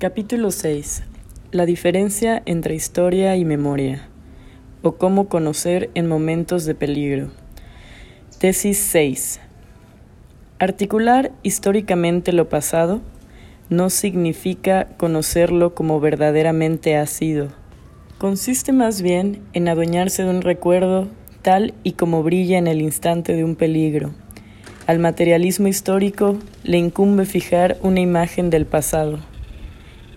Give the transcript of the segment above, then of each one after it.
Capítulo 6. La diferencia entre historia y memoria, o cómo conocer en momentos de peligro. Tesis 6. Articular históricamente lo pasado no significa conocerlo como verdaderamente ha sido. Consiste más bien en adueñarse de un recuerdo tal y como brilla en el instante de un peligro. Al materialismo histórico le incumbe fijar una imagen del pasado,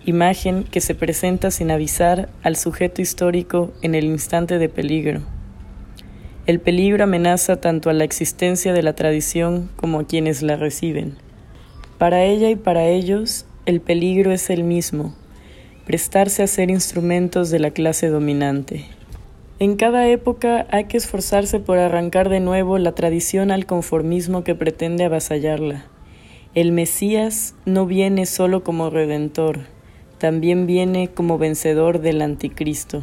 imagen que se presenta sin avisar al sujeto histórico en el instante de peligro. El peligro amenaza tanto a la existencia de la tradición como a quienes la reciben. Para ella y para ellos, el peligro es el mismo, prestarse a ser instrumentos de la clase dominante. En cada época hay que esforzarse por arrancar de nuevo la tradición al conformismo que pretende avasallarla. El Mesías no viene solo como redentor, también viene como vencedor del anticristo.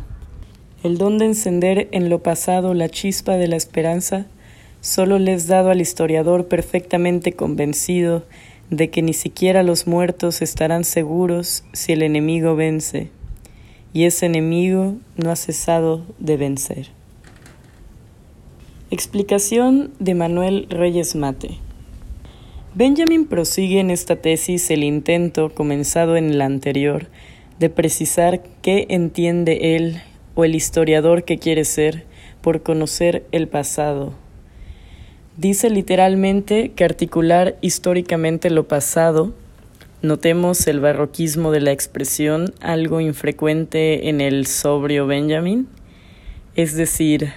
El don de encender en lo pasado la chispa de la esperanza solo le es dado al historiador perfectamente convencido de que ni siquiera los muertos estarán seguros si el enemigo vence, y ese enemigo no ha cesado de vencer. Explicación de Manuel Reyes Mate. Benjamin prosigue en esta tesis el intento, comenzado en la anterior, de precisar qué entiende él o el historiador que quiere ser por conocer el pasado. Dice literalmente que articular históricamente lo pasado, notemos el barroquismo de la expresión, algo infrecuente en el sobrio Benjamin, es decir,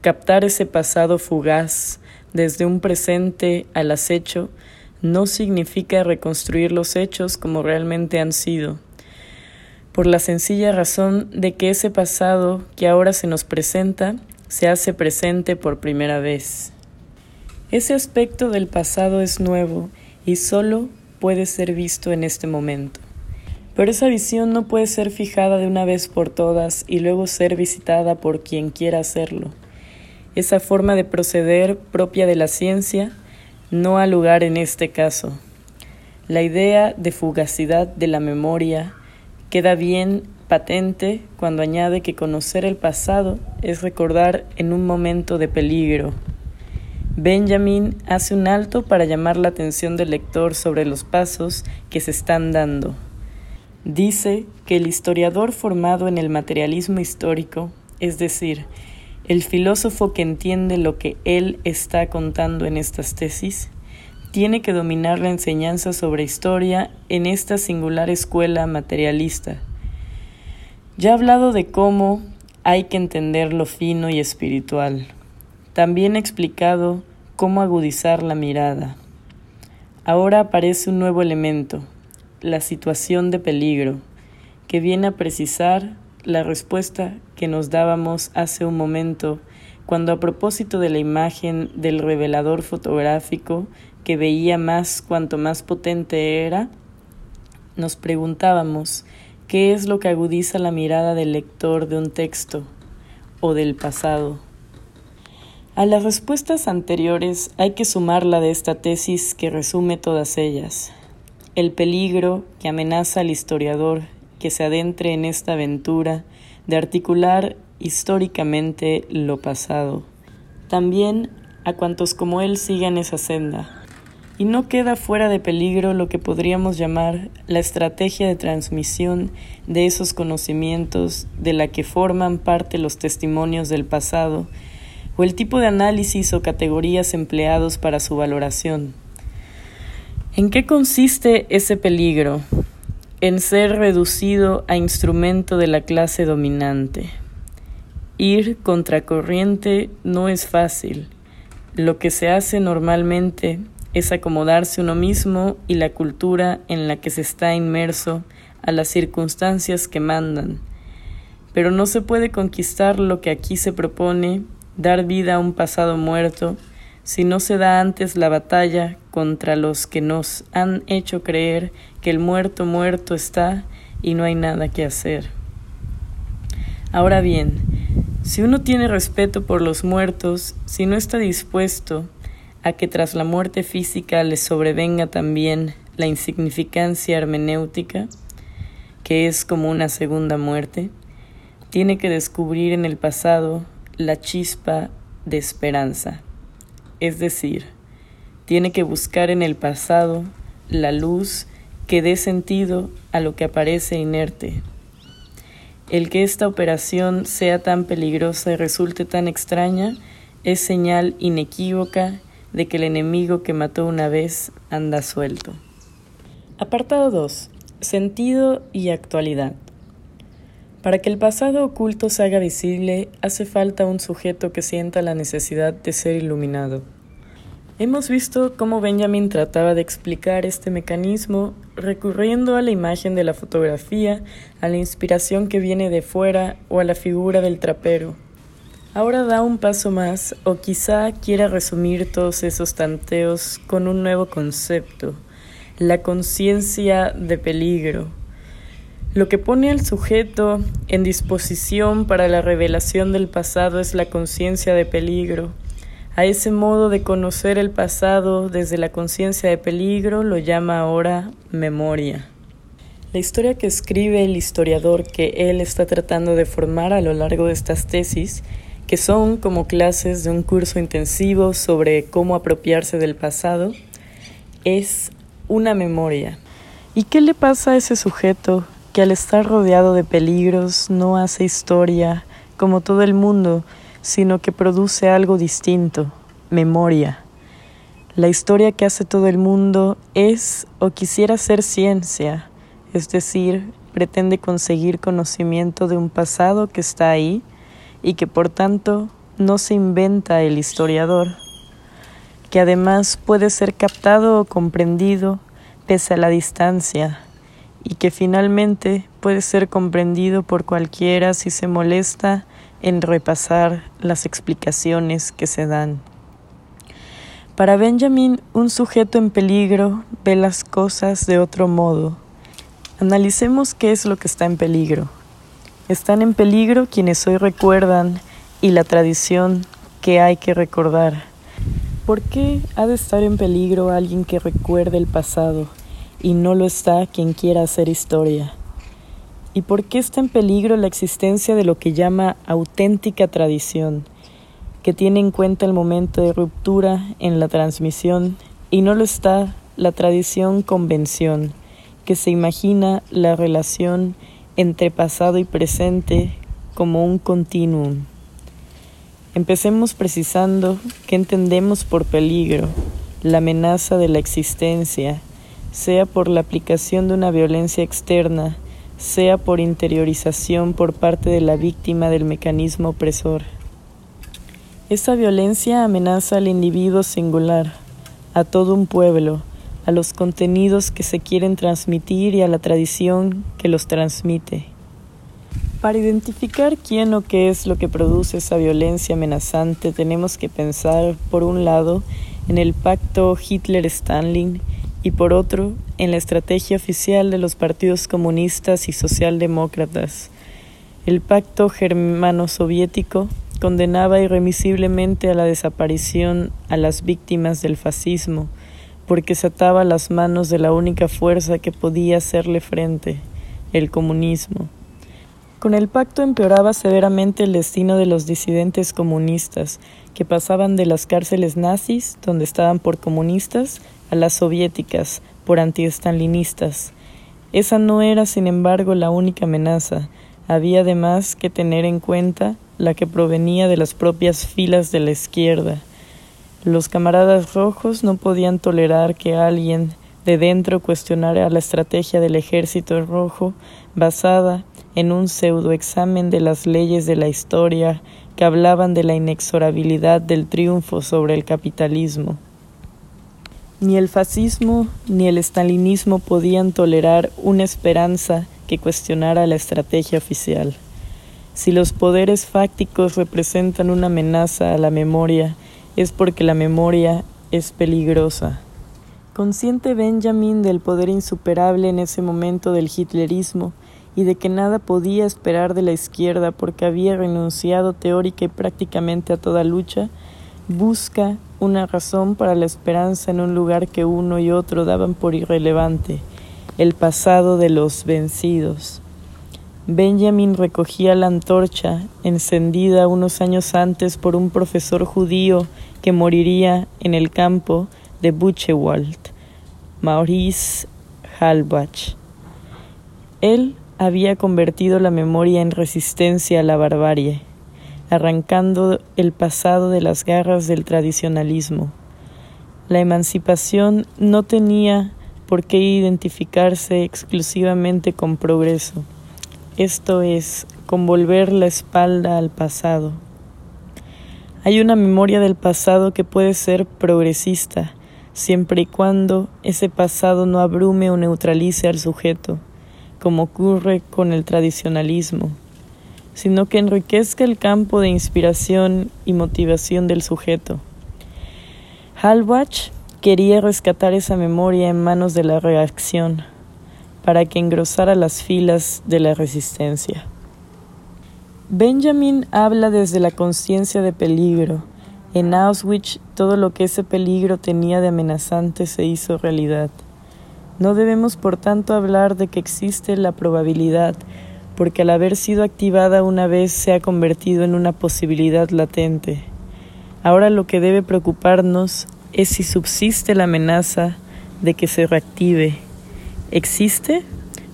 captar ese pasado fugaz desde un presente al acecho no significa reconstruir los hechos como realmente han sido por la sencilla razón de que ese pasado que ahora se nos presenta se hace presente por primera vez. Ese aspecto del pasado es nuevo y solo puede ser visto en este momento. Pero esa visión no puede ser fijada de una vez por todas y luego ser visitada por quien quiera hacerlo. Esa forma de proceder propia de la ciencia no ha lugar en este caso. La idea de fugacidad de la memoria Queda bien patente cuando añade que conocer el pasado es recordar en un momento de peligro. Benjamin hace un alto para llamar la atención del lector sobre los pasos que se están dando. Dice que el historiador formado en el materialismo histórico, es decir, el filósofo que entiende lo que él está contando en estas tesis, tiene que dominar la enseñanza sobre historia en esta singular escuela materialista. Ya he hablado de cómo hay que entender lo fino y espiritual. También he explicado cómo agudizar la mirada. Ahora aparece un nuevo elemento, la situación de peligro, que viene a precisar la respuesta que nos dábamos hace un momento cuando a propósito de la imagen del revelador fotográfico que veía más cuanto más potente era, nos preguntábamos qué es lo que agudiza la mirada del lector de un texto o del pasado. A las respuestas anteriores hay que sumar la de esta tesis que resume todas ellas. El peligro que amenaza al historiador que se adentre en esta aventura de articular históricamente lo pasado. También a cuantos como él sigan esa senda y no queda fuera de peligro lo que podríamos llamar la estrategia de transmisión de esos conocimientos de la que forman parte los testimonios del pasado o el tipo de análisis o categorías empleados para su valoración. ¿En qué consiste ese peligro? En ser reducido a instrumento de la clase dominante. Ir contracorriente no es fácil. Lo que se hace normalmente es acomodarse uno mismo y la cultura en la que se está inmerso a las circunstancias que mandan. Pero no se puede conquistar lo que aquí se propone, dar vida a un pasado muerto, si no se da antes la batalla contra los que nos han hecho creer que el muerto muerto está y no hay nada que hacer. Ahora bien, si uno tiene respeto por los muertos, si no está dispuesto a que tras la muerte física le sobrevenga también la insignificancia hermenéutica, que es como una segunda muerte, tiene que descubrir en el pasado la chispa de esperanza, es decir, tiene que buscar en el pasado la luz que dé sentido a lo que aparece inerte. El que esta operación sea tan peligrosa y resulte tan extraña es señal inequívoca de que el enemigo que mató una vez anda suelto. Apartado 2. Sentido y actualidad. Para que el pasado oculto se haga visible, hace falta un sujeto que sienta la necesidad de ser iluminado. Hemos visto cómo Benjamin trataba de explicar este mecanismo recurriendo a la imagen de la fotografía, a la inspiración que viene de fuera o a la figura del trapero. Ahora da un paso más o quizá quiera resumir todos esos tanteos con un nuevo concepto, la conciencia de peligro. Lo que pone al sujeto en disposición para la revelación del pasado es la conciencia de peligro. A ese modo de conocer el pasado desde la conciencia de peligro lo llama ahora memoria. La historia que escribe el historiador que él está tratando de formar a lo largo de estas tesis, que son como clases de un curso intensivo sobre cómo apropiarse del pasado, es una memoria. ¿Y qué le pasa a ese sujeto que al estar rodeado de peligros no hace historia como todo el mundo, sino que produce algo distinto, memoria? La historia que hace todo el mundo es o quisiera ser ciencia, es decir, pretende conseguir conocimiento de un pasado que está ahí y que por tanto no se inventa el historiador, que además puede ser captado o comprendido pese a la distancia y que finalmente puede ser comprendido por cualquiera si se molesta en repasar las explicaciones que se dan. Para Benjamin, un sujeto en peligro ve las cosas de otro modo. Analicemos qué es lo que está en peligro. Están en peligro quienes hoy recuerdan y la tradición que hay que recordar. ¿Por qué ha de estar en peligro alguien que recuerde el pasado y no lo está quien quiera hacer historia? ¿Y por qué está en peligro la existencia de lo que llama auténtica tradición, que tiene en cuenta el momento de ruptura en la transmisión y no lo está la tradición convención, que se imagina la relación entre pasado y presente como un continuum? Empecemos precisando qué entendemos por peligro, la amenaza de la existencia, sea por la aplicación de una violencia externa, sea por interiorización por parte de la víctima del mecanismo opresor. Esa violencia amenaza al individuo singular, a todo un pueblo, a los contenidos que se quieren transmitir y a la tradición que los transmite. Para identificar quién o qué es lo que produce esa violencia amenazante, tenemos que pensar, por un lado, en el pacto Hitler-Stalin y por otro, en la estrategia oficial de los partidos comunistas y socialdemócratas. El pacto germano-soviético condenaba irremisiblemente a la desaparición a las víctimas del fascismo, porque se ataba las manos de la única fuerza que podía hacerle frente, el comunismo. Con el pacto empeoraba severamente el destino de los disidentes comunistas, que pasaban de las cárceles nazis, donde estaban por comunistas, a las soviéticas, por anti-estalinistas. Esa no era, sin embargo, la única amenaza. Había además que tener en cuenta la que provenía de las propias filas de la izquierda. Los camaradas rojos no podían tolerar que alguien de dentro cuestionara la estrategia del ejército rojo basada en un pseudoexamen de las leyes de la historia que hablaban de la inexorabilidad del triunfo sobre el capitalismo. Ni el fascismo ni el estalinismo podían tolerar una esperanza que cuestionara la estrategia oficial. Si los poderes fácticos representan una amenaza a la memoria, es porque la memoria es peligrosa. Consciente Benjamin del poder insuperable en ese momento del hitlerismo, y de que nada podía esperar de la izquierda porque había renunciado teórica y prácticamente a toda lucha, busca una razón para la esperanza en un lugar que uno y otro daban por irrelevante, el pasado de los vencidos. Benjamin recogía la antorcha encendida unos años antes por un profesor judío que moriría en el campo de Buchewald, Maurice Halbach. Él había convertido la memoria en resistencia a la barbarie, arrancando el pasado de las garras del tradicionalismo. La emancipación no tenía por qué identificarse exclusivamente con progreso esto es, con volver la espalda al pasado. Hay una memoria del pasado que puede ser progresista, siempre y cuando ese pasado no abrume o neutralice al sujeto, como ocurre con el tradicionalismo, sino que enriquezca el campo de inspiración y motivación del sujeto. Halbach quería rescatar esa memoria en manos de la reacción, para que engrosara las filas de la resistencia. Benjamin habla desde la conciencia de peligro. En Auschwitz todo lo que ese peligro tenía de amenazante se hizo realidad. No debemos por tanto hablar de que existe la probabilidad, porque al haber sido activada una vez se ha convertido en una posibilidad latente. Ahora lo que debe preocuparnos es si subsiste la amenaza de que se reactive ¿Existe?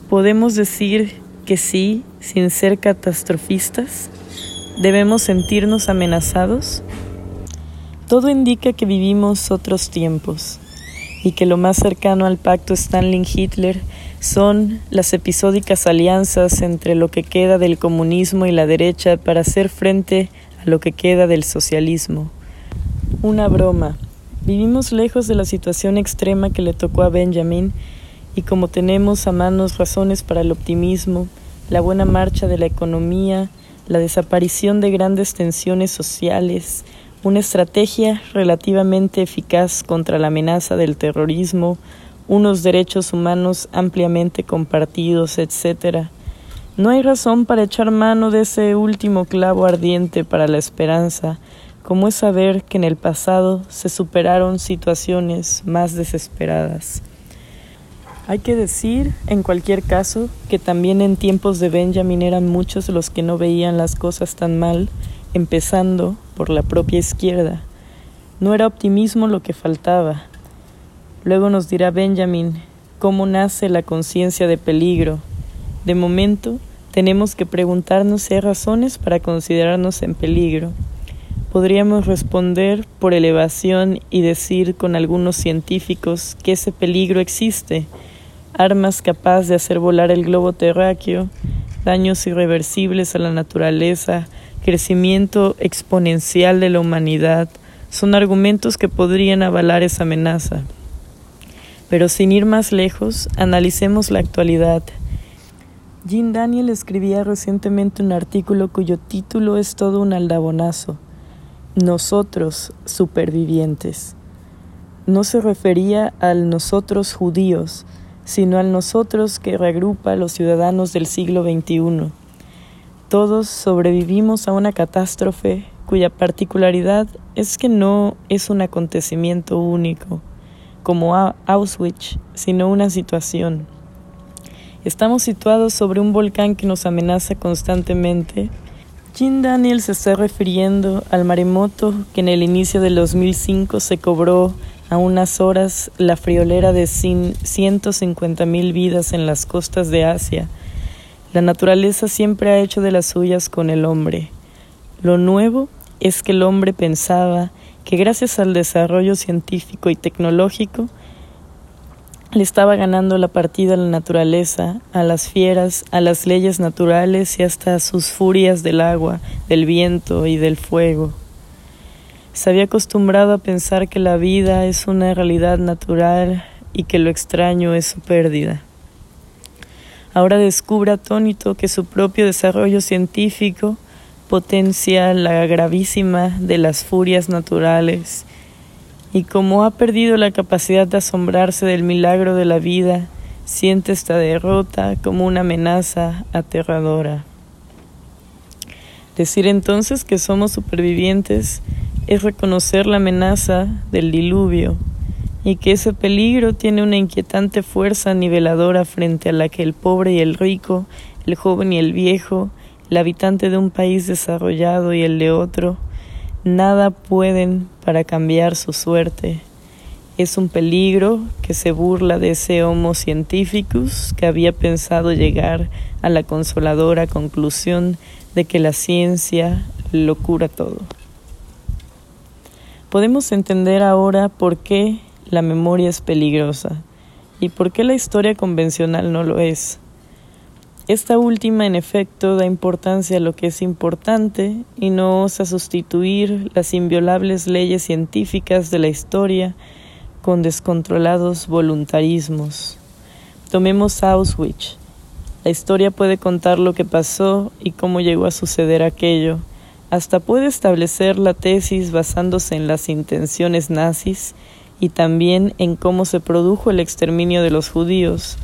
¿Podemos decir que sí sin ser catastrofistas? ¿Debemos sentirnos amenazados? Todo indica que vivimos otros tiempos y que lo más cercano al pacto Stalin-Hitler son las episódicas alianzas entre lo que queda del comunismo y la derecha para hacer frente a lo que queda del socialismo. Una broma. Vivimos lejos de la situación extrema que le tocó a Benjamin y como tenemos a manos razones para el optimismo, la buena marcha de la economía, la desaparición de grandes tensiones sociales, una estrategia relativamente eficaz contra la amenaza del terrorismo, unos derechos humanos ampliamente compartidos, etc. No hay razón para echar mano de ese último clavo ardiente para la esperanza, como es saber que en el pasado se superaron situaciones más desesperadas. Hay que decir, en cualquier caso, que también en tiempos de Benjamin eran muchos los que no veían las cosas tan mal, empezando por la propia izquierda. No era optimismo lo que faltaba. Luego nos dirá Benjamin cómo nace la conciencia de peligro. De momento, tenemos que preguntarnos si hay razones para considerarnos en peligro. Podríamos responder por elevación y decir con algunos científicos que ese peligro existe, armas capaz de hacer volar el globo terráqueo, daños irreversibles a la naturaleza, crecimiento exponencial de la humanidad, son argumentos que podrían avalar esa amenaza. Pero sin ir más lejos, analicemos la actualidad. Jean Daniel escribía recientemente un artículo cuyo título es todo un aldabonazo. Nosotros supervivientes. No se refería al nosotros judíos, sino al nosotros que regrupa a los ciudadanos del siglo XXI. Todos sobrevivimos a una catástrofe cuya particularidad es que no es un acontecimiento único, como Auschwitz, sino una situación. Estamos situados sobre un volcán que nos amenaza constantemente. Jim Daniel se está refiriendo al maremoto que en el inicio del 2005 se cobró a unas horas la friolera de 150 mil vidas en las costas de Asia. La naturaleza siempre ha hecho de las suyas con el hombre. Lo nuevo es que el hombre pensaba que gracias al desarrollo científico y tecnológico le estaba ganando la partida a la naturaleza, a las fieras, a las leyes naturales y hasta a sus furias del agua, del viento y del fuego. Se había acostumbrado a pensar que la vida es una realidad natural y que lo extraño es su pérdida. Ahora descubre atónito que su propio desarrollo científico potencia la gravísima de las furias naturales y como ha perdido la capacidad de asombrarse del milagro de la vida, siente esta derrota como una amenaza aterradora. Decir entonces que somos supervivientes es reconocer la amenaza del diluvio, y que ese peligro tiene una inquietante fuerza niveladora frente a la que el pobre y el rico, el joven y el viejo, el habitante de un país desarrollado y el de otro, nada pueden para cambiar su suerte. Es un peligro que se burla de ese Homo Scientificus que había pensado llegar a la consoladora conclusión de que la ciencia lo cura todo. Podemos entender ahora por qué la memoria es peligrosa y por qué la historia convencional no lo es. Esta última, en efecto, da importancia a lo que es importante y no osa sustituir las inviolables leyes científicas de la historia con descontrolados voluntarismos. Tomemos Auschwitz. La historia puede contar lo que pasó y cómo llegó a suceder aquello. Hasta puede establecer la tesis basándose en las intenciones nazis y también en cómo se produjo el exterminio de los judíos,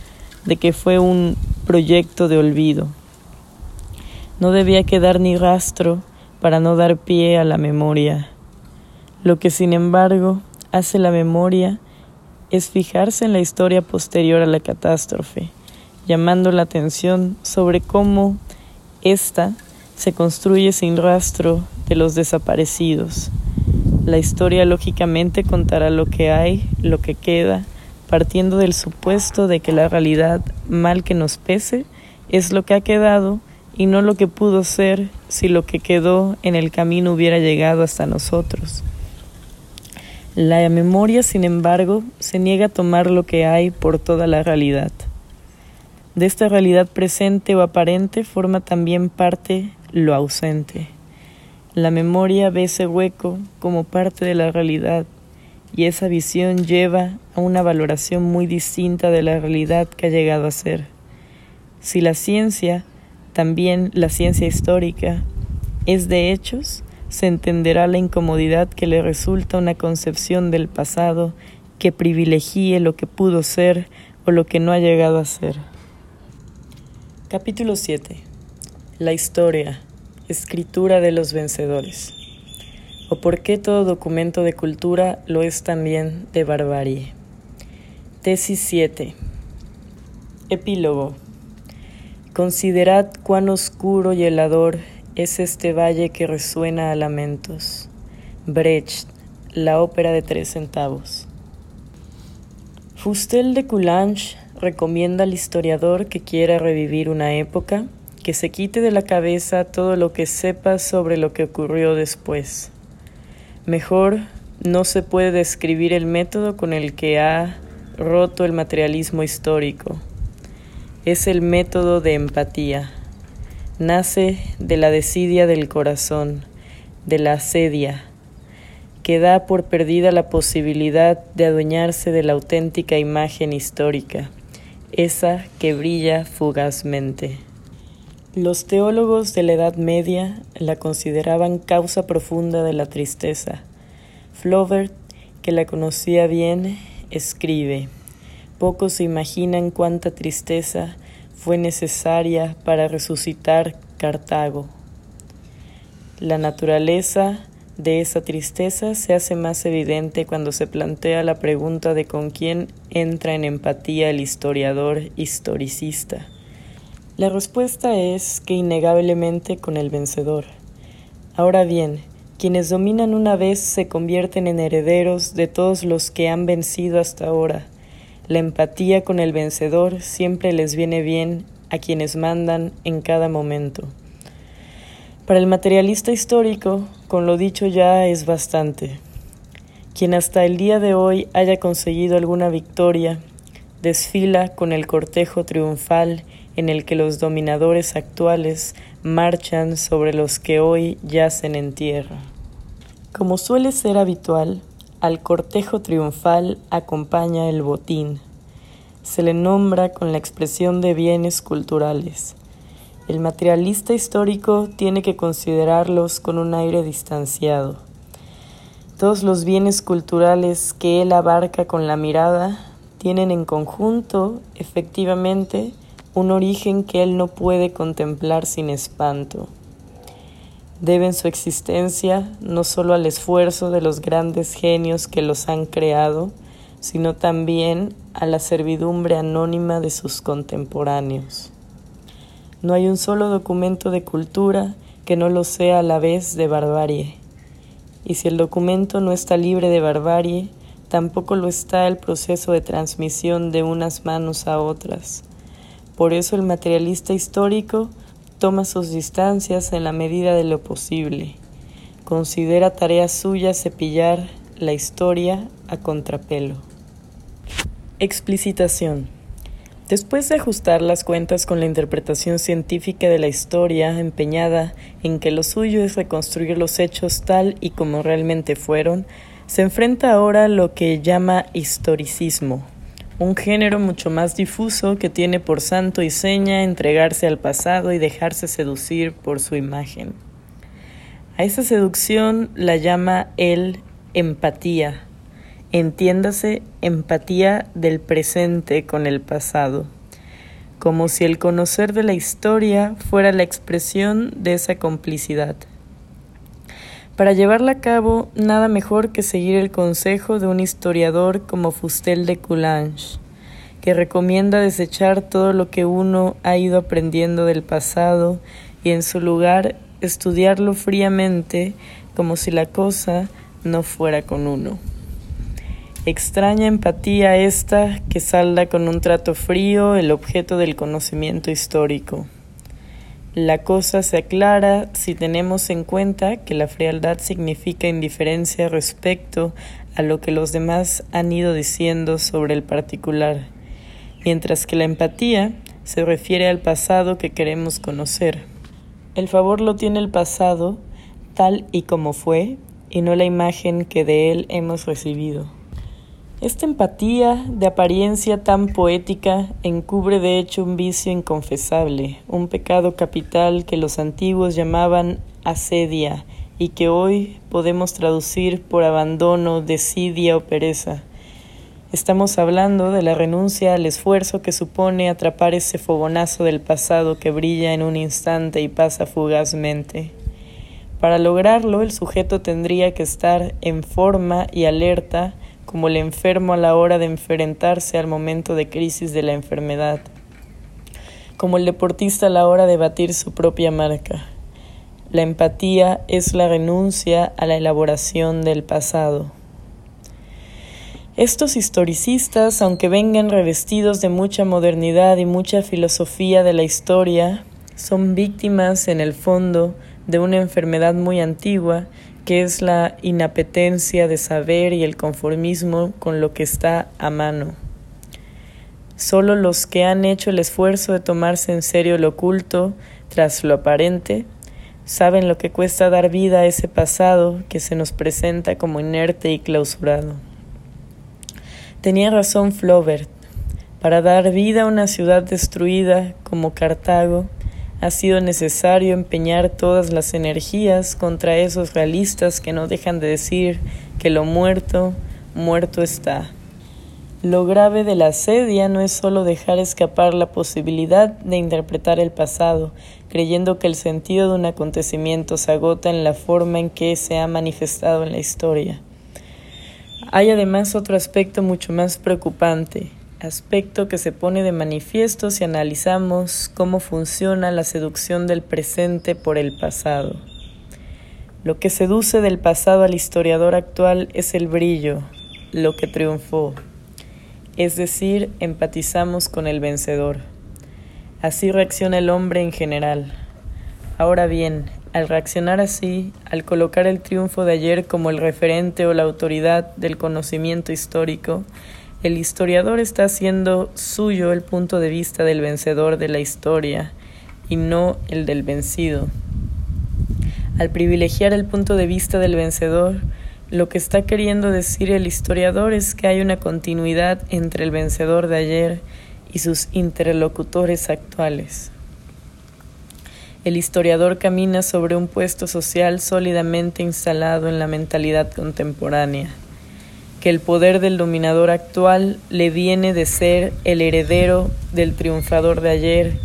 de que fue un proyecto de olvido. No debía quedar ni rastro para no dar pie a la memoria. Lo que sin embargo hace la memoria es fijarse en la historia posterior a la catástrofe, llamando la atención sobre cómo ésta se construye sin rastro de los desaparecidos. La historia lógicamente contará lo que hay, lo que queda, partiendo del supuesto de que la realidad, mal que nos pese, es lo que ha quedado y no lo que pudo ser si lo que quedó en el camino hubiera llegado hasta nosotros. La memoria, sin embargo, se niega a tomar lo que hay por toda la realidad. De esta realidad presente o aparente forma también parte lo ausente. La memoria ve ese hueco como parte de la realidad y esa visión lleva a una valoración muy distinta de la realidad que ha llegado a ser. Si la ciencia, también la ciencia histórica, es de hechos, se entenderá la incomodidad que le resulta una concepción del pasado que privilegie lo que pudo ser o lo que no ha llegado a ser. Capítulo 7. La historia, escritura de los vencedores o por qué todo documento de cultura lo es también de barbarie. Tesis 7. Epílogo. Considerad cuán oscuro y helador es este valle que resuena a lamentos. Brecht, la ópera de tres centavos. Fustel de Coulanges recomienda al historiador que quiera revivir una época que se quite de la cabeza todo lo que sepa sobre lo que ocurrió después. Mejor no se puede describir el método con el que ha roto el materialismo histórico. Es el método de empatía. Nace de la desidia del corazón, de la asedia, que da por perdida la posibilidad de adueñarse de la auténtica imagen histórica, esa que brilla fugazmente. Los teólogos de la Edad Media la consideraban causa profunda de la tristeza. Flaubert, que la conocía bien, escribe, Pocos se imaginan cuánta tristeza fue necesaria para resucitar Cartago. La naturaleza de esa tristeza se hace más evidente cuando se plantea la pregunta de con quién entra en empatía el historiador historicista. La respuesta es que innegablemente con el vencedor. Ahora bien, quienes dominan una vez se convierten en herederos de todos los que han vencido hasta ahora. La empatía con el vencedor siempre les viene bien a quienes mandan en cada momento. Para el materialista histórico, con lo dicho ya es bastante. Quien hasta el día de hoy haya conseguido alguna victoria, desfila con el cortejo triunfal en el que los dominadores actuales marchan sobre los que hoy yacen en tierra. Como suele ser habitual, al cortejo triunfal acompaña el botín. Se le nombra con la expresión de bienes culturales. El materialista histórico tiene que considerarlos con un aire distanciado. Todos los bienes culturales que él abarca con la mirada tienen en conjunto, efectivamente, un origen que él no puede contemplar sin espanto. Deben su existencia no solo al esfuerzo de los grandes genios que los han creado, sino también a la servidumbre anónima de sus contemporáneos. No hay un solo documento de cultura que no lo sea a la vez de barbarie. Y si el documento no está libre de barbarie, tampoco lo está el proceso de transmisión de unas manos a otras. Por eso el materialista histórico toma sus distancias en la medida de lo posible. Considera tarea suya cepillar la historia a contrapelo. Explicitación. Después de ajustar las cuentas con la interpretación científica de la historia empeñada en que lo suyo es reconstruir los hechos tal y como realmente fueron, se enfrenta ahora a lo que llama historicismo, un género mucho más difuso que tiene por santo y seña entregarse al pasado y dejarse seducir por su imagen. A esa seducción la llama él empatía entiéndase empatía del presente con el pasado, como si el conocer de la historia fuera la expresión de esa complicidad. Para llevarla a cabo, nada mejor que seguir el consejo de un historiador como Fustel de Coulanges, que recomienda desechar todo lo que uno ha ido aprendiendo del pasado y en su lugar estudiarlo fríamente como si la cosa no fuera con uno. Extraña empatía esta que salda con un trato frío el objeto del conocimiento histórico. La cosa se aclara si tenemos en cuenta que la frialdad significa indiferencia respecto a lo que los demás han ido diciendo sobre el particular, mientras que la empatía se refiere al pasado que queremos conocer. El favor lo tiene el pasado tal y como fue y no la imagen que de él hemos recibido. Esta empatía de apariencia tan poética encubre de hecho un vicio inconfesable, un pecado capital que los antiguos llamaban asedia y que hoy podemos traducir por abandono, desidia o pereza. Estamos hablando de la renuncia al esfuerzo que supone atrapar ese fogonazo del pasado que brilla en un instante y pasa fugazmente. Para lograrlo, el sujeto tendría que estar en forma y alerta como el enfermo a la hora de enfrentarse al momento de crisis de la enfermedad, como el deportista a la hora de batir su propia marca. La empatía es la renuncia a la elaboración del pasado. Estos historicistas, aunque vengan revestidos de mucha modernidad y mucha filosofía de la historia, son víctimas en el fondo de una enfermedad muy antigua que es la inapetencia de saber y el conformismo con lo que está a mano. Solo los que han hecho el esfuerzo de tomarse en serio lo oculto tras lo aparente saben lo que cuesta dar vida a ese pasado que se nos presenta como inerte y clausurado. Tenía razón Flaubert. Para dar vida a una ciudad destruida como Cartago, ha sido necesario empeñar todas las energías contra esos realistas que no dejan de decir que lo muerto, muerto está. Lo grave de la asedia no es solo dejar escapar la posibilidad de interpretar el pasado, creyendo que el sentido de un acontecimiento se agota en la forma en que se ha manifestado en la historia. Hay además otro aspecto mucho más preocupante, aspecto que se pone de manifiesto si analizamos cómo funciona la seducción del presente por el pasado. Lo que seduce del pasado al historiador actual es el brillo, lo que triunfó, es decir, empatizamos con el vencedor. Así reacciona el hombre en general. Ahora bien, al reaccionar así, al colocar el triunfo de ayer como el referente o la autoridad del conocimiento histórico, el historiador está haciendo suyo el punto de vista del vencedor de la historia y no el del vencido. Al privilegiar el punto de vista del vencedor, lo que está queriendo decir el historiador es que hay una continuidad entre el vencedor de ayer y sus interlocutores actuales. El historiador camina sobre un puesto social sólidamente instalado en la mentalidad contemporánea que el poder del dominador actual le viene de ser el heredero del triunfador de ayer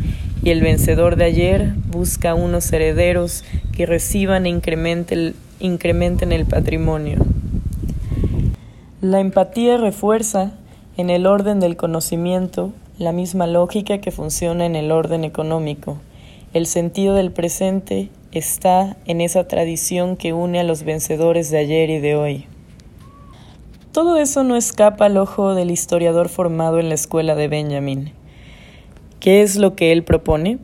y el vencedor de ayer busca unos herederos que reciban e incrementen, incrementen el patrimonio. La empatía refuerza en el orden del conocimiento la misma lógica que funciona en el orden económico. El sentido del presente está en esa tradición que une a los vencedores de ayer y de hoy. Todo eso no escapa al ojo del historiador formado en la escuela de Benjamin. ¿Qué es lo que él propone?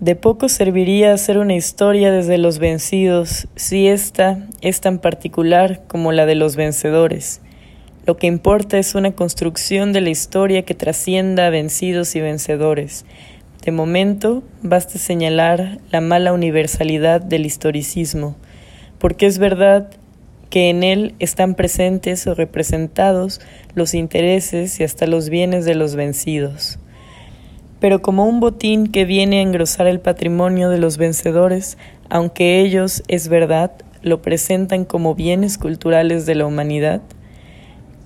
De poco serviría hacer una historia desde los vencidos si ésta es tan particular como la de los vencedores. Lo que importa es una construcción de la historia que trascienda a vencidos y vencedores. De momento, basta señalar la mala universalidad del historicismo, porque es verdad que en él están presentes o representados los intereses y hasta los bienes de los vencidos. Pero como un botín que viene a engrosar el patrimonio de los vencedores, aunque ellos, es verdad, lo presentan como bienes culturales de la humanidad,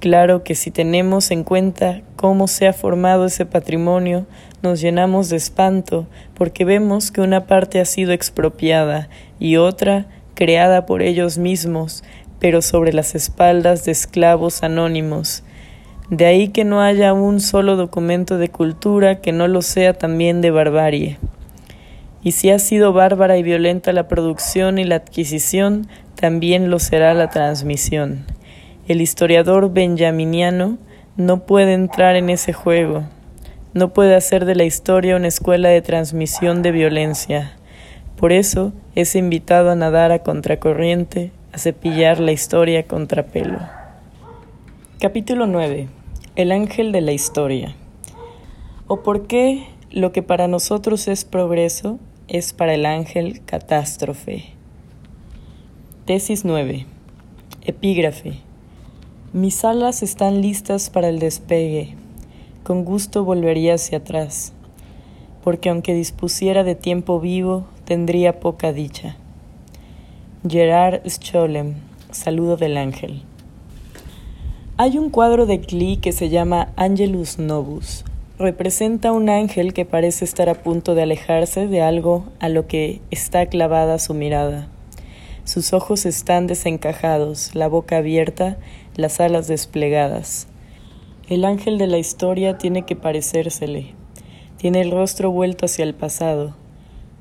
Claro que si tenemos en cuenta cómo se ha formado ese patrimonio, nos llenamos de espanto porque vemos que una parte ha sido expropiada y otra creada por ellos mismos, pero sobre las espaldas de esclavos anónimos. De ahí que no haya un solo documento de cultura que no lo sea también de barbarie. Y si ha sido bárbara y violenta la producción y la adquisición, también lo será la transmisión. El historiador benjaminiano no puede entrar en ese juego, no puede hacer de la historia una escuela de transmisión de violencia. Por eso es invitado a nadar a contracorriente, a cepillar la historia contra pelo. Capítulo 9. El ángel de la historia. ¿O por qué lo que para nosotros es progreso es para el ángel catástrofe? Tesis 9. Epígrafe. Mis alas están listas para el despegue. Con gusto volvería hacia atrás, porque aunque dispusiera de tiempo vivo, tendría poca dicha. Gerard Scholem, Saludo del Ángel. Hay un cuadro de Klee que se llama Angelus Novus. Representa un ángel que parece estar a punto de alejarse de algo a lo que está clavada su mirada. Sus ojos están desencajados, la boca abierta, las alas desplegadas. El ángel de la historia tiene que parecérsele. Tiene el rostro vuelto hacia el pasado.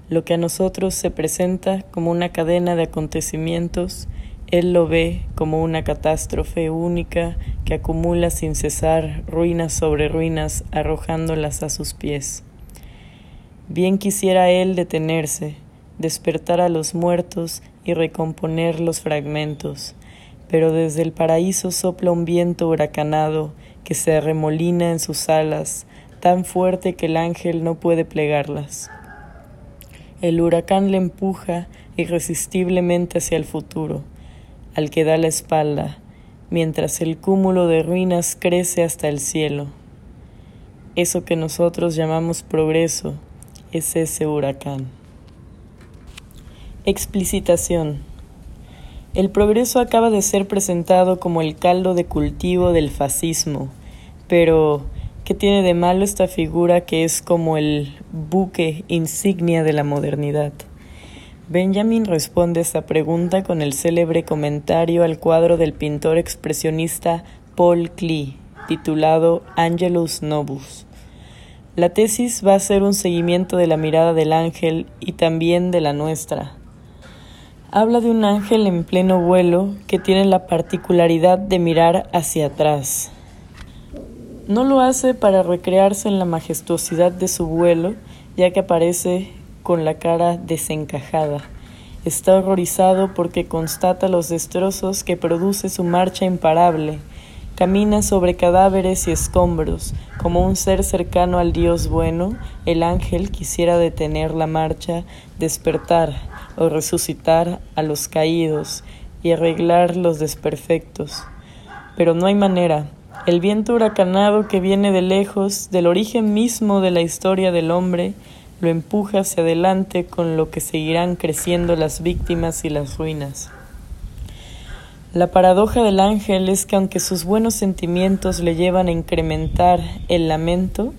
Lo que a nosotros se presenta como una cadena de acontecimientos, él lo ve como una catástrofe única que acumula sin cesar ruinas sobre ruinas arrojándolas a sus pies. Bien quisiera él detenerse, despertar a los muertos y recomponer los fragmentos, pero desde el paraíso sopla un viento huracanado que se arremolina en sus alas, tan fuerte que el ángel no puede plegarlas. El huracán le empuja irresistiblemente hacia el futuro, al que da la espalda, mientras el cúmulo de ruinas crece hasta el cielo. Eso que nosotros llamamos progreso es ese huracán. Explicitación. El progreso acaba de ser presentado como el caldo de cultivo del fascismo, pero ¿qué tiene de malo esta figura que es como el buque insignia de la modernidad? Benjamin responde esta pregunta con el célebre comentario al cuadro del pintor expresionista Paul Klee, titulado Angelus Novus. La tesis va a ser un seguimiento de la mirada del ángel y también de la nuestra, habla de un ángel en pleno vuelo que tiene la particularidad de mirar hacia atrás. No lo hace para recrearse en la majestuosidad de su vuelo, ya que aparece con la cara desencajada. Está horrorizado porque constata los destrozos que produce su marcha imparable. Camina sobre cadáveres y escombros. Como un ser cercano al Dios bueno, el ángel quisiera detener la marcha, despertar, o resucitar a los caídos y arreglar los desperfectos. Pero no hay manera. El viento huracanado que viene de lejos, del origen mismo de la historia del hombre, lo empuja hacia adelante con lo que seguirán creciendo las víctimas y las ruinas. La paradoja del ángel es que aunque sus buenos sentimientos le llevan a incrementar el lamento,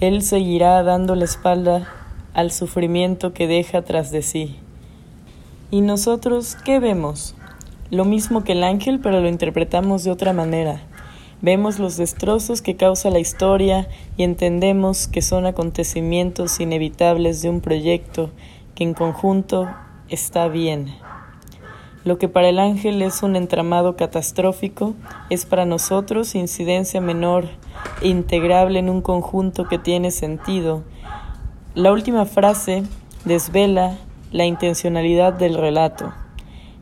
él seguirá dando la espalda al sufrimiento que deja tras de sí. ¿Y nosotros qué vemos? lo mismo que el ángel, pero lo interpretamos de otra manera. Vemos los destrozos que causa la historia y entendemos que son acontecimientos inevitables de un proyecto que en conjunto está bien. Lo que para el ángel es un entramado catastrófico es para nosotros incidencia menor e integrable en un conjunto que tiene sentido. La última frase desvela la intencionalidad del relato.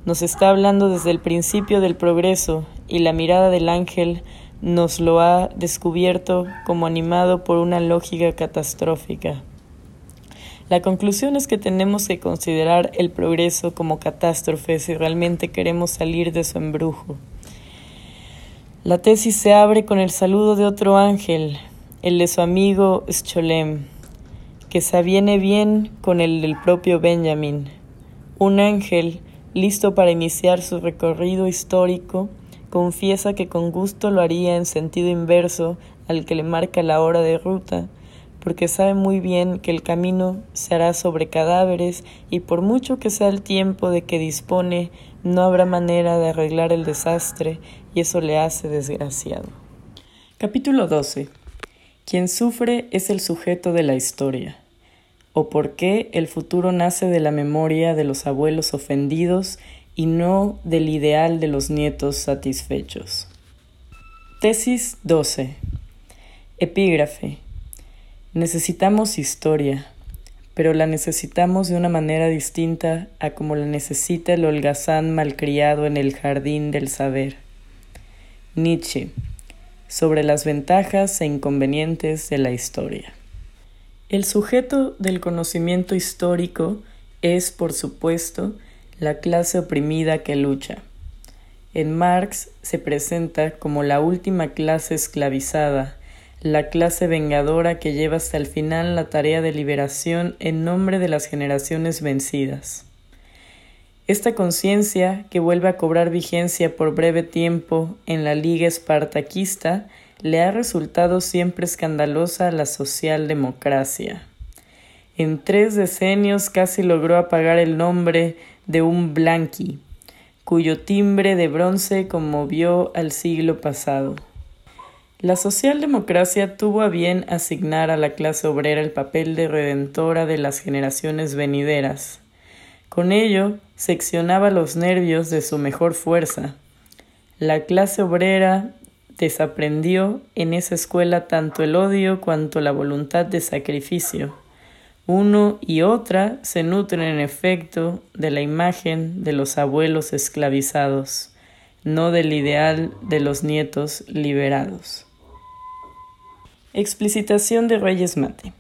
Nos está hablando desde el principio del progreso y la mirada del ángel nos lo ha descubierto como animado por una lógica catastrófica. La conclusión es que tenemos que considerar el progreso como catástrofe si realmente queremos salir de su embrujo. La tesis se abre con el saludo de otro ángel, el de su amigo Scholem, que se aviene bien con el del propio Benjamin, un ángel listo para iniciar su recorrido histórico Confiesa que con gusto lo haría en sentido inverso al que le marca la hora de ruta, porque sabe muy bien que el camino se hará sobre cadáveres y por mucho que sea el tiempo de que dispone, no habrá manera de arreglar el desastre y eso le hace desgraciado. Capítulo 12. Quien sufre es el sujeto de la historia. O por qué el futuro nace de la memoria de los abuelos ofendidos y no del ideal de los nietos satisfechos. Tesis 12. Epígrafe. Necesitamos historia, pero la necesitamos de una manera distinta a como la necesita el holgazán malcriado en el jardín del saber. Nietzsche. Sobre las ventajas e inconvenientes de la historia. El sujeto del conocimiento histórico es, por supuesto, la clase oprimida que lucha. En Marx se presenta como la última clase esclavizada, la clase vengadora que lleva hasta el final la tarea de liberación en nombre de las generaciones vencidas. Esta conciencia, que vuelve a cobrar vigencia por breve tiempo en la Liga Espartaquista, le ha resultado siempre escandalosa a la socialdemocracia. En tres decenios casi logró apagar el nombre de un blanqui, cuyo timbre de bronce conmovió al siglo pasado. La socialdemocracia tuvo a bien asignar a la clase obrera el papel de redentora de las generaciones venideras. Con ello, seccionaba los nervios de su mejor fuerza. La clase obrera desaprendió en esa escuela tanto el odio cuanto la voluntad de sacrificio. Uno y otra se nutren en efecto de la imagen de los abuelos esclavizados, no del ideal de los nietos liberados. Explicitación de Reyes Mate.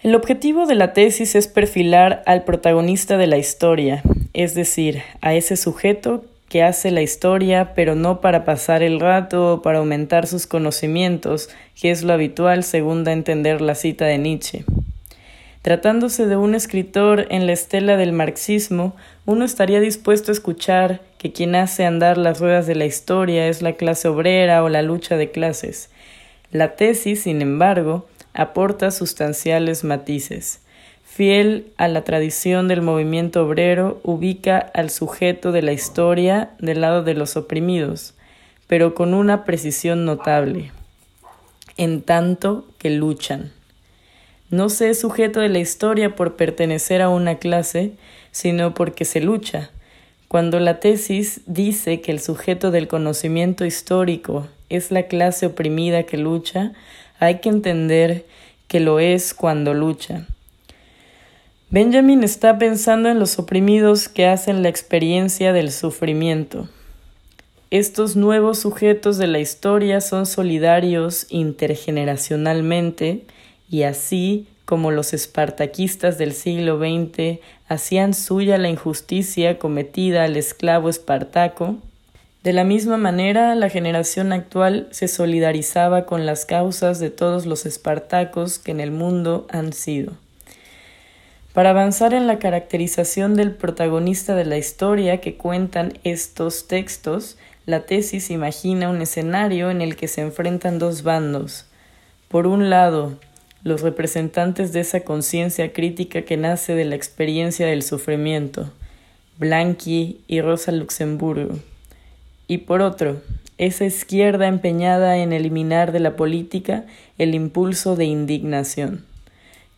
El objetivo de la tesis es perfilar al protagonista de la historia, es decir, a ese sujeto que hace la historia, pero no para pasar el rato o para aumentar sus conocimientos, que es lo habitual según da a entender la cita de Nietzsche. Tratándose de un escritor en la estela del marxismo, uno estaría dispuesto a escuchar que quien hace andar las ruedas de la historia es la clase obrera o la lucha de clases. La tesis, sin embargo, aporta sustanciales matices. Fiel a la tradición del movimiento obrero, ubica al sujeto de la historia del lado de los oprimidos, pero con una precisión notable, en tanto que luchan. No se es sujeto de la historia por pertenecer a una clase, sino porque se lucha. Cuando la tesis dice que el sujeto del conocimiento histórico es la clase oprimida que lucha, hay que entender que lo es cuando lucha. Benjamin está pensando en los oprimidos que hacen la experiencia del sufrimiento. Estos nuevos sujetos de la historia son solidarios intergeneracionalmente, y así como los espartaquistas del siglo XX hacían suya la injusticia cometida al esclavo espartaco, de la misma manera la generación actual se solidarizaba con las causas de todos los espartacos que en el mundo han sido. Para avanzar en la caracterización del protagonista de la historia que cuentan estos textos, la tesis imagina un escenario en el que se enfrentan dos bandos. Por un lado, los representantes de esa conciencia crítica que nace de la experiencia del sufrimiento. Blanqui y Rosa Luxemburgo. Y por otro, esa izquierda empeñada en eliminar de la política el impulso de indignación,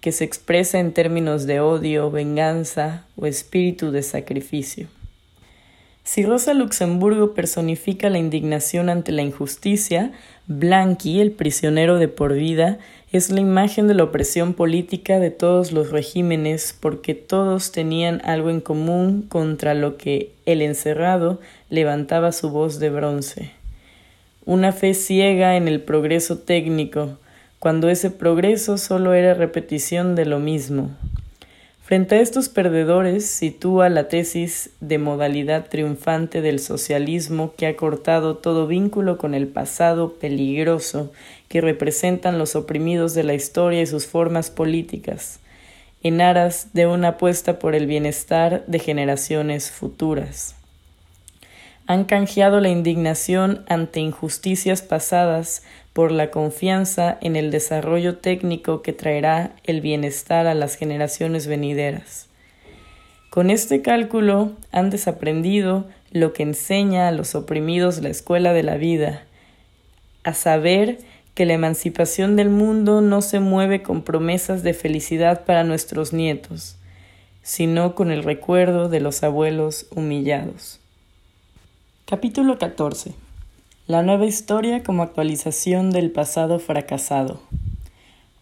que se expresa en términos de odio, venganza o espíritu de sacrificio. Si Rosa Luxemburgo personifica la indignación ante la injusticia, Blanqui, el prisionero de por vida, es la imagen de la opresión política de todos los regímenes porque todos tenían algo en común contra lo que el encerrado levantaba su voz de bronce. Una fe ciega en el progreso técnico, cuando ese progreso solo era repetición de lo mismo. Frente a estos perdedores sitúa la tesis de modalidad triunfante del socialismo que ha cortado todo vínculo con el pasado peligroso que representan los oprimidos de la historia y sus formas políticas, en aras de una apuesta por el bienestar de generaciones futuras. Han canjeado la indignación ante injusticias pasadas por la confianza en el desarrollo técnico que traerá el bienestar a las generaciones venideras. Con este cálculo han desaprendido lo que enseña a los oprimidos la escuela de la vida, a saber que la emancipación del mundo no se mueve con promesas de felicidad para nuestros nietos, sino con el recuerdo de los abuelos humillados. Capítulo 14 la nueva historia como actualización del pasado fracasado.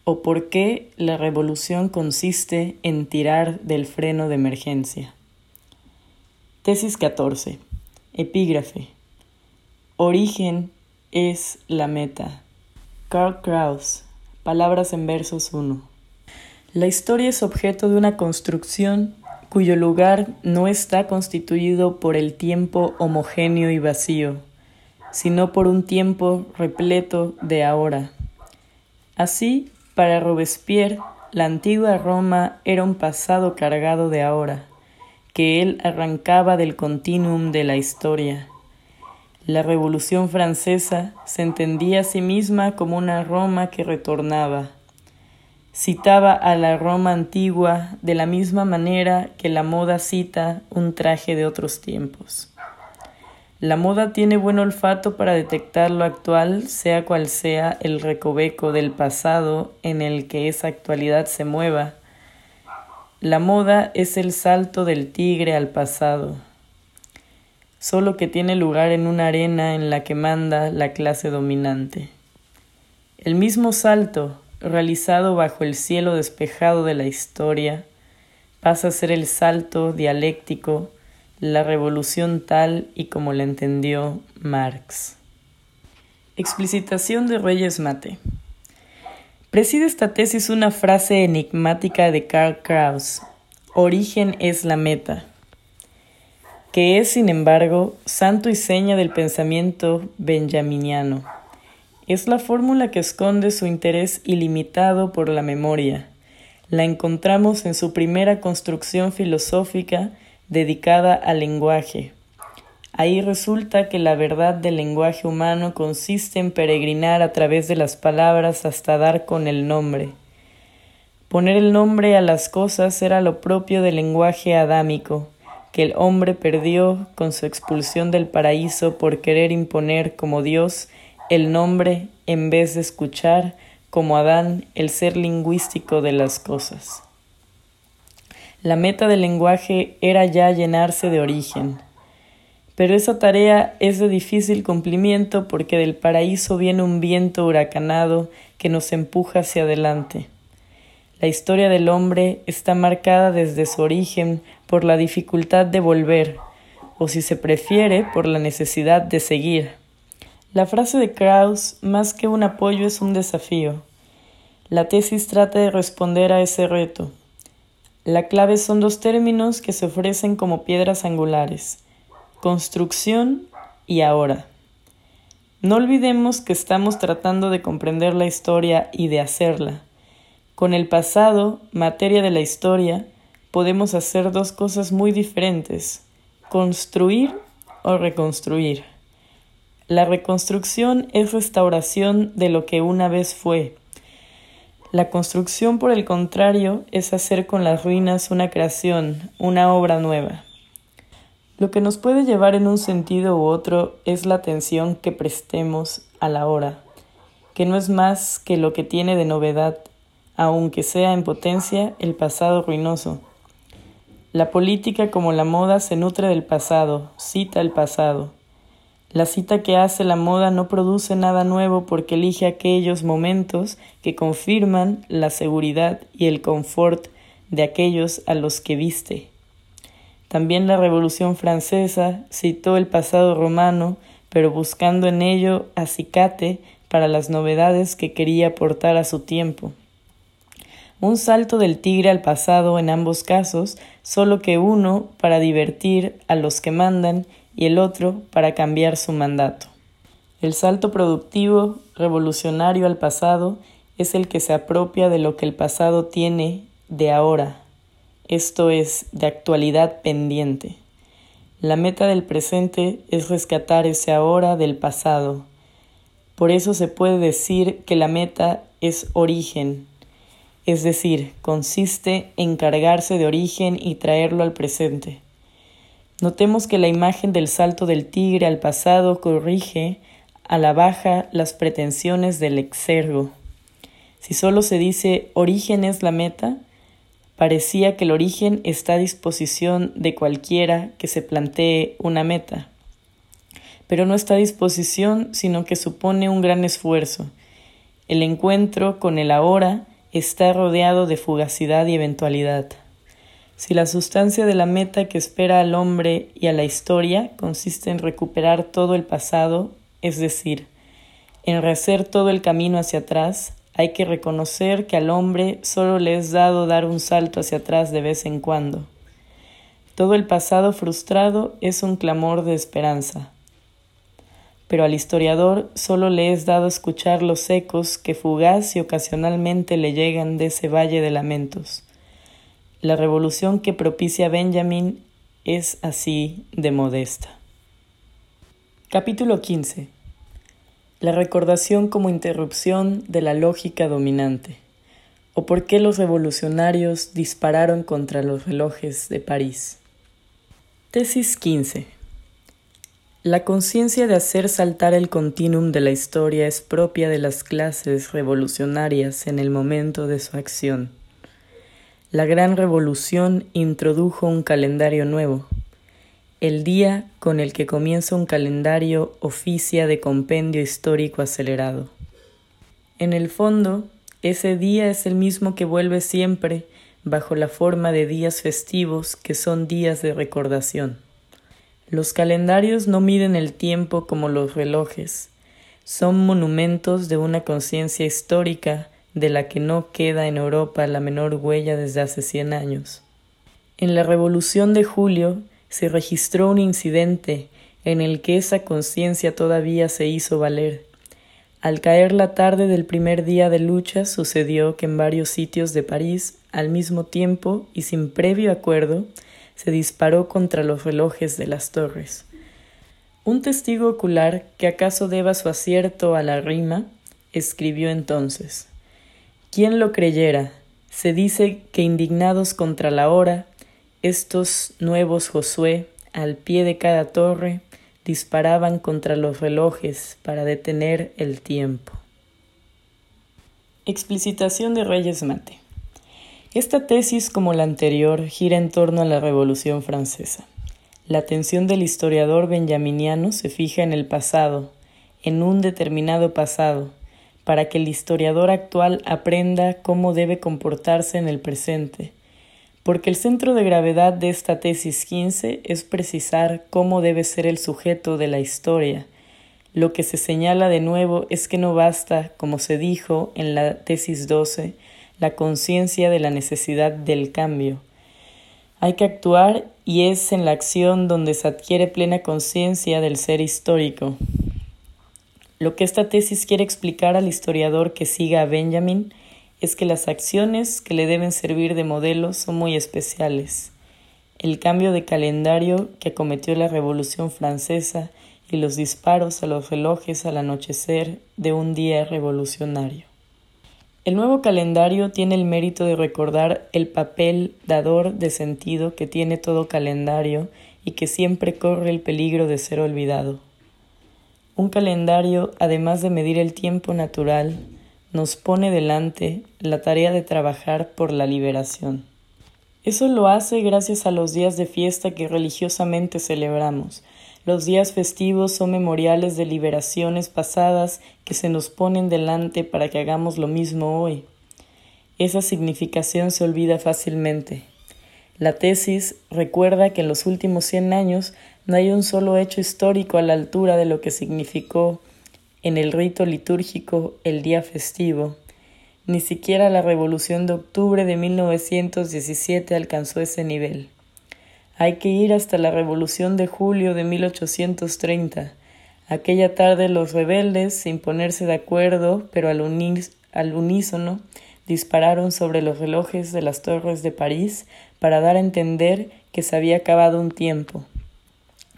O por qué la revolución consiste en tirar del freno de emergencia. Tesis 14. Epígrafe. Origen es la meta. Karl Kraus. Palabras en versos 1. La historia es objeto de una construcción cuyo lugar no está constituido por el tiempo homogéneo y vacío sino por un tiempo repleto de ahora. Así, para Robespierre, la antigua Roma era un pasado cargado de ahora, que él arrancaba del continuum de la historia. La Revolución Francesa se entendía a sí misma como una Roma que retornaba. Citaba a la Roma antigua de la misma manera que la moda cita un traje de otros tiempos. La moda tiene buen olfato para detectar lo actual, sea cual sea el recoveco del pasado en el que esa actualidad se mueva. La moda es el salto del tigre al pasado, solo que tiene lugar en una arena en la que manda la clase dominante. El mismo salto, realizado bajo el cielo despejado de la historia, pasa a ser el salto dialéctico la revolución tal y como la entendió Marx. Explicitación de Reyes Mate. Preside esta tesis una frase enigmática de Karl Kraus, origen es la meta, que es, sin embargo, santo y seña del pensamiento benjaminiano. Es la fórmula que esconde su interés ilimitado por la memoria. La encontramos en su primera construcción filosófica dedicada al lenguaje. Ahí resulta que la verdad del lenguaje humano consiste en peregrinar a través de las palabras hasta dar con el nombre. Poner el nombre a las cosas era lo propio del lenguaje adámico, que el hombre perdió con su expulsión del paraíso por querer imponer como Dios el nombre en vez de escuchar como Adán el ser lingüístico de las cosas. La meta del lenguaje era ya llenarse de origen. Pero esa tarea es de difícil cumplimiento porque del paraíso viene un viento huracanado que nos empuja hacia adelante. La historia del hombre está marcada desde su origen por la dificultad de volver, o si se prefiere, por la necesidad de seguir. La frase de Krauss, más que un apoyo, es un desafío. La tesis trata de responder a ese reto. La clave son dos términos que se ofrecen como piedras angulares, construcción y ahora. No olvidemos que estamos tratando de comprender la historia y de hacerla. Con el pasado, materia de la historia, podemos hacer dos cosas muy diferentes, construir o reconstruir. La reconstrucción es restauración de lo que una vez fue, la construcción, por el contrario, es hacer con las ruinas una creación, una obra nueva. Lo que nos puede llevar en un sentido u otro es la atención que prestemos a la hora, que no es más que lo que tiene de novedad, aunque sea en potencia el pasado ruinoso. La política como la moda se nutre del pasado, cita el pasado. La cita que hace la moda no produce nada nuevo porque elige aquellos momentos que confirman la seguridad y el confort de aquellos a los que viste. También la Revolución Francesa citó el pasado romano, pero buscando en ello acicate para las novedades que quería aportar a su tiempo. Un salto del tigre al pasado en ambos casos, solo que uno para divertir a los que mandan y el otro para cambiar su mandato. El salto productivo, revolucionario al pasado, es el que se apropia de lo que el pasado tiene de ahora, esto es, de actualidad pendiente. La meta del presente es rescatar ese ahora del pasado. Por eso se puede decir que la meta es origen, es decir, consiste en cargarse de origen y traerlo al presente. Notemos que la imagen del salto del tigre al pasado corrige a la baja las pretensiones del exergo. Si solo se dice origen es la meta, Parecía que el origen está a disposición de cualquiera que se plantee una meta, pero no está a disposición, sino que supone un gran esfuerzo. El encuentro con el ahora está rodeado de fugacidad y eventualidad. Si la sustancia de la meta que espera al hombre y a la historia consiste en recuperar todo el pasado, es decir, en rehacer todo el camino hacia atrás, hay que reconocer que al hombre solo le es dado dar un salto hacia atrás de vez en cuando. Todo el pasado frustrado es un clamor de esperanza. Pero al historiador solo le es dado escuchar los ecos que fugaz y ocasionalmente le llegan de ese valle de lamentos. La revolución que propicia Benjamin es así de modesta. Capítulo 15 la recordación como interrupción de la lógica dominante, o por qué los revolucionarios dispararon contra los relojes de París. Tesis 15. La conciencia de hacer saltar el continuum de la historia es propia de las clases revolucionarias en el momento de su acción. La gran revolución introdujo un calendario nuevo, el día con el que comienza un calendario oficia de compendio histórico acelerado. En el fondo, ese día es el mismo que vuelve siempre bajo la forma de días festivos que son días de recordación. Los calendarios no miden el tiempo como los relojes, son monumentos de una conciencia histórica de la que no queda en Europa la menor huella desde hace cien años. En la Revolución de Julio se registró un incidente en el que esa conciencia todavía se hizo valer. Al caer la tarde del primer día de lucha sucedió que en varios sitios de París, al mismo tiempo y sin previo acuerdo, se disparó contra los relojes de las torres. Un testigo ocular, que acaso deba su acierto a la rima, escribió entonces ¿Quién lo creyera? Se dice que indignados contra la hora, estos nuevos Josué, al pie de cada torre, disparaban contra los relojes para detener el tiempo. Explicitación de Reyes Mate. Esta tesis, como la anterior, gira en torno a la Revolución Francesa. La atención del historiador benjaminiano se fija en el pasado, en un determinado pasado, para que el historiador actual aprenda cómo debe comportarse en el presente, porque el centro de gravedad de esta tesis 15 es precisar cómo debe ser el sujeto de la historia. Lo que se señala de nuevo es que no basta, como se dijo en la tesis 12, la conciencia de la necesidad del cambio. Hay que actuar y es en la acción donde se adquiere plena conciencia del ser histórico. Lo que esta tesis quiere explicar al historiador que siga a Benjamin es que las acciones que le deben servir de modelo son muy especiales. El cambio de calendario que acometió la Revolución Francesa y los disparos a los relojes al anochecer de un día revolucionario. El nuevo calendario tiene el mérito de recordar el papel dador de sentido que tiene todo calendario y que siempre corre el peligro de ser olvidado. Un calendario, además de medir el tiempo natural, nos pone delante la tarea de trabajar por la liberación. Eso lo hace gracias a los días de fiesta que religiosamente celebramos. Los días festivos son memoriales de liberaciones pasadas que se nos ponen delante para que hagamos lo mismo hoy. Esa significación se olvida fácilmente. La tesis recuerda que en los últimos cien años no hay un solo hecho histórico a la altura de lo que significó en el rito litúrgico el día festivo. Ni siquiera la Revolución de Octubre de 1917 alcanzó ese nivel. Hay que ir hasta la Revolución de Julio de 1830. Aquella tarde los rebeldes, sin ponerse de acuerdo, pero al, al unísono, dispararon sobre los relojes de las torres de París para dar a entender que se había acabado un tiempo,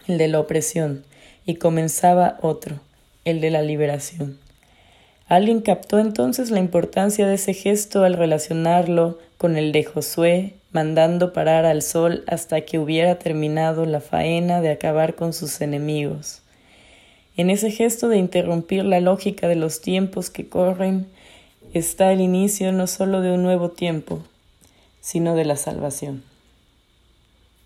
el de la opresión, y comenzaba otro, el de la liberación. Alguien captó entonces la importancia de ese gesto al relacionarlo con el de Josué, mandando parar al sol hasta que hubiera terminado la faena de acabar con sus enemigos. En ese gesto de interrumpir la lógica de los tiempos que corren está el inicio no sólo de un nuevo tiempo, sino de la salvación.